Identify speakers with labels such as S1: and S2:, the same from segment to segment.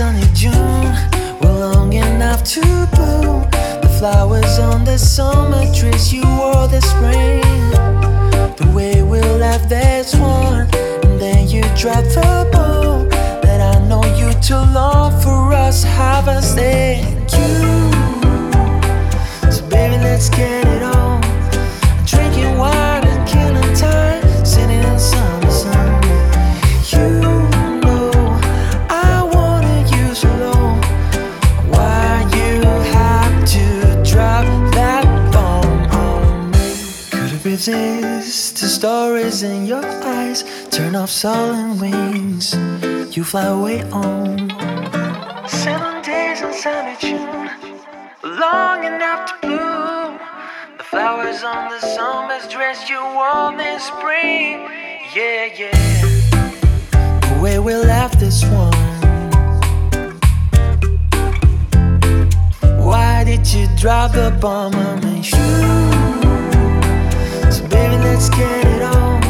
S1: sunny June were long enough to bloom. The flowers on the summer trees you wore the spring. The way we left this one, and then you dropped the ball. That I know you too long for us, haven't stayed you. So baby, let's get it. tears in your eyes. Turn off sullen wings, you fly away on Seven days in sunny June, long enough to bloom. The flowers on the summer's dress you warm in spring. Yeah, yeah. The way we left this one. Why did you drop the bomb on me? shoe? So baby, let's get it on.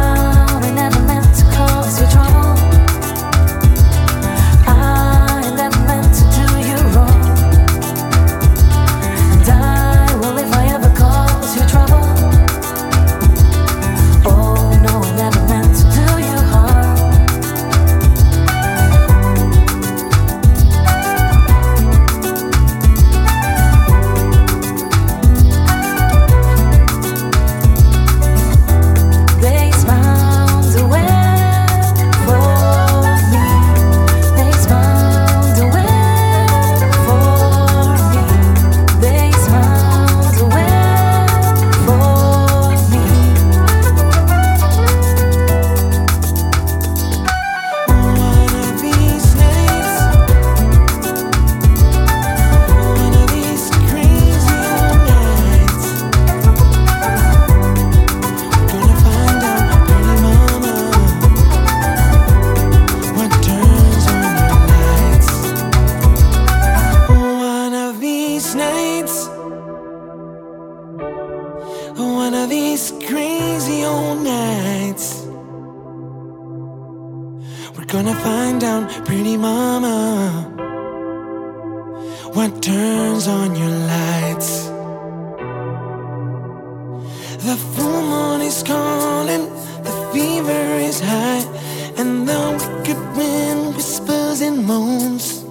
S1: moons.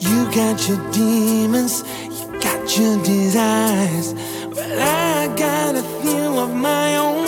S1: You got your demons, you got your
S2: desires, but I got a few of my
S3: own.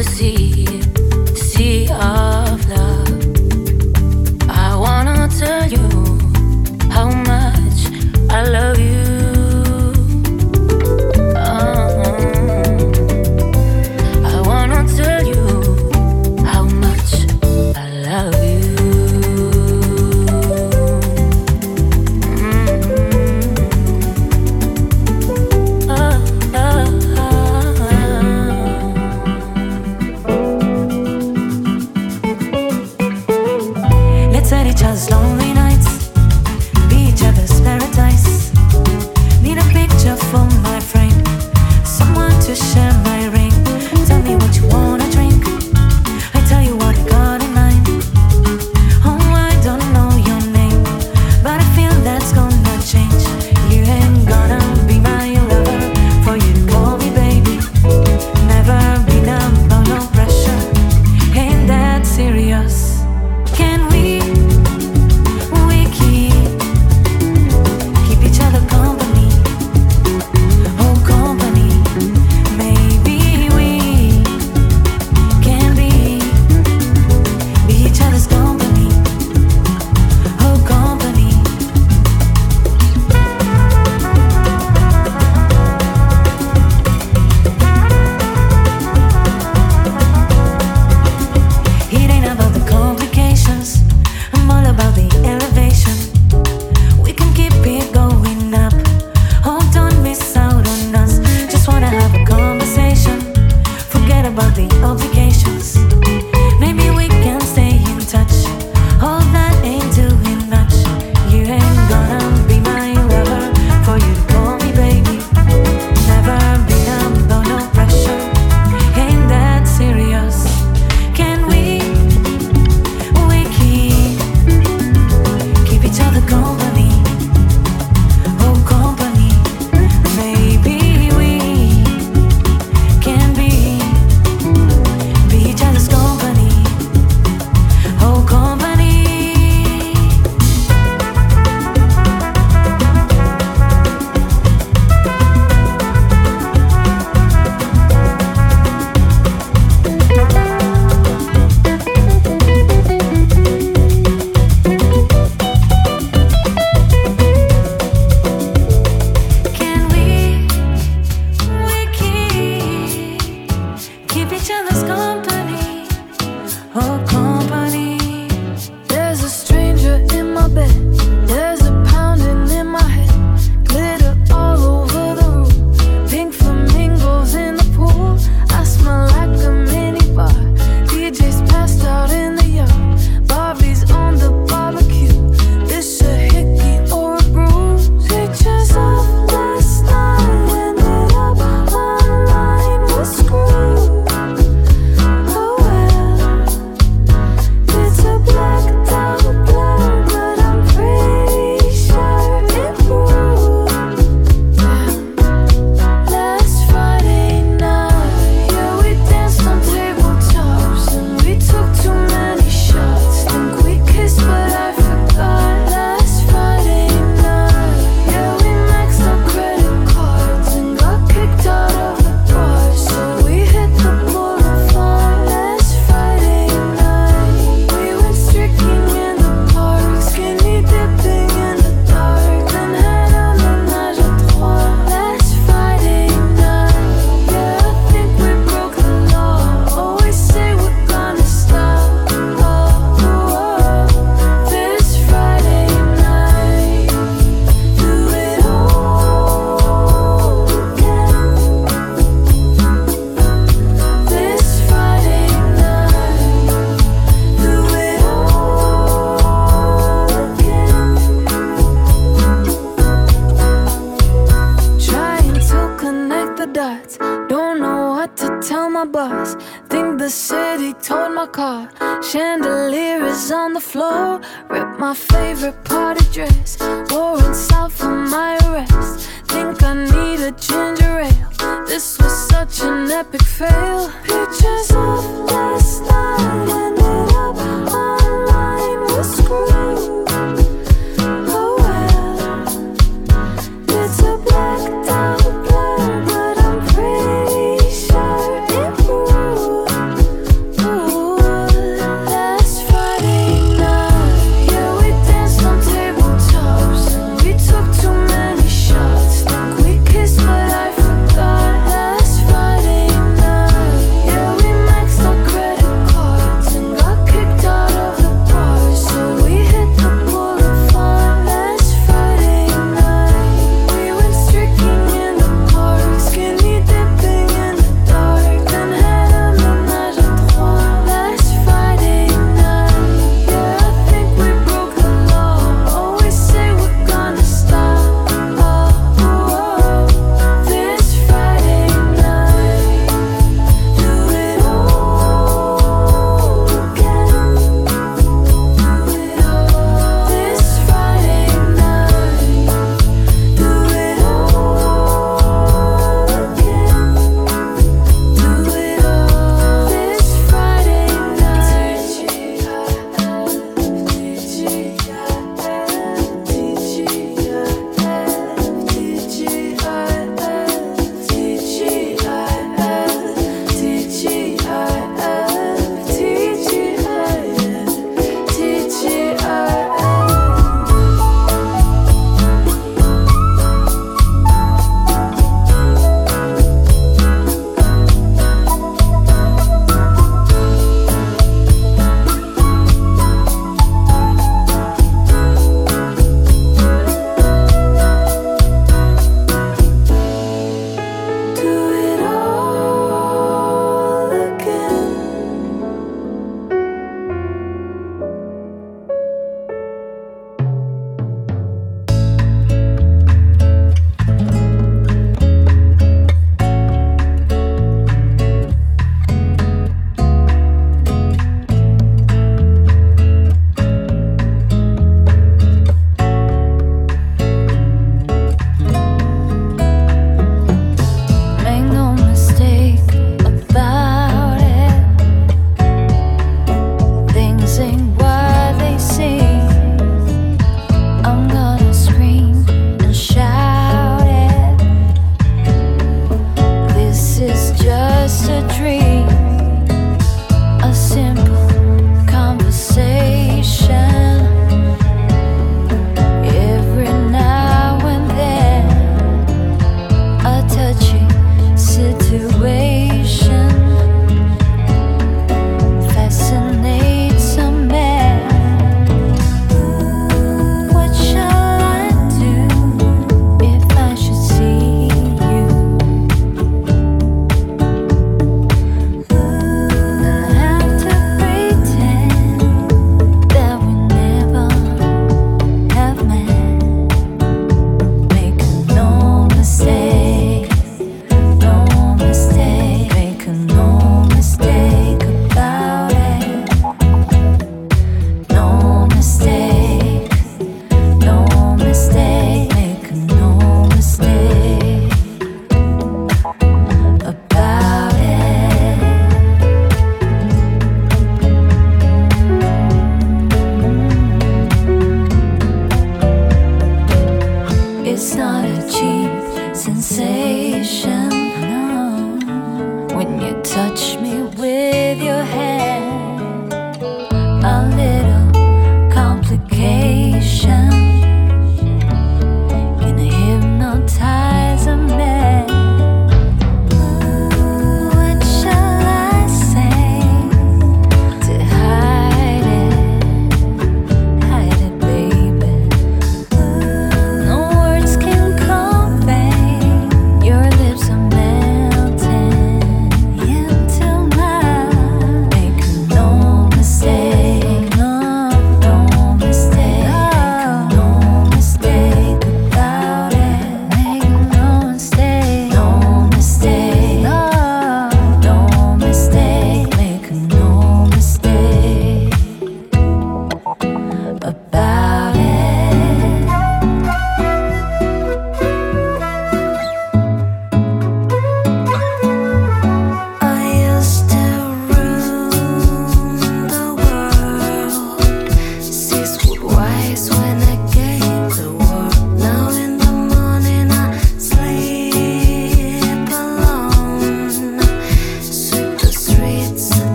S3: The
S1: see.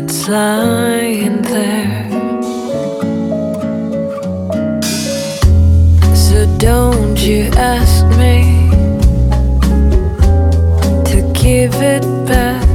S1: that's lying there. So don't you ask me to give it back.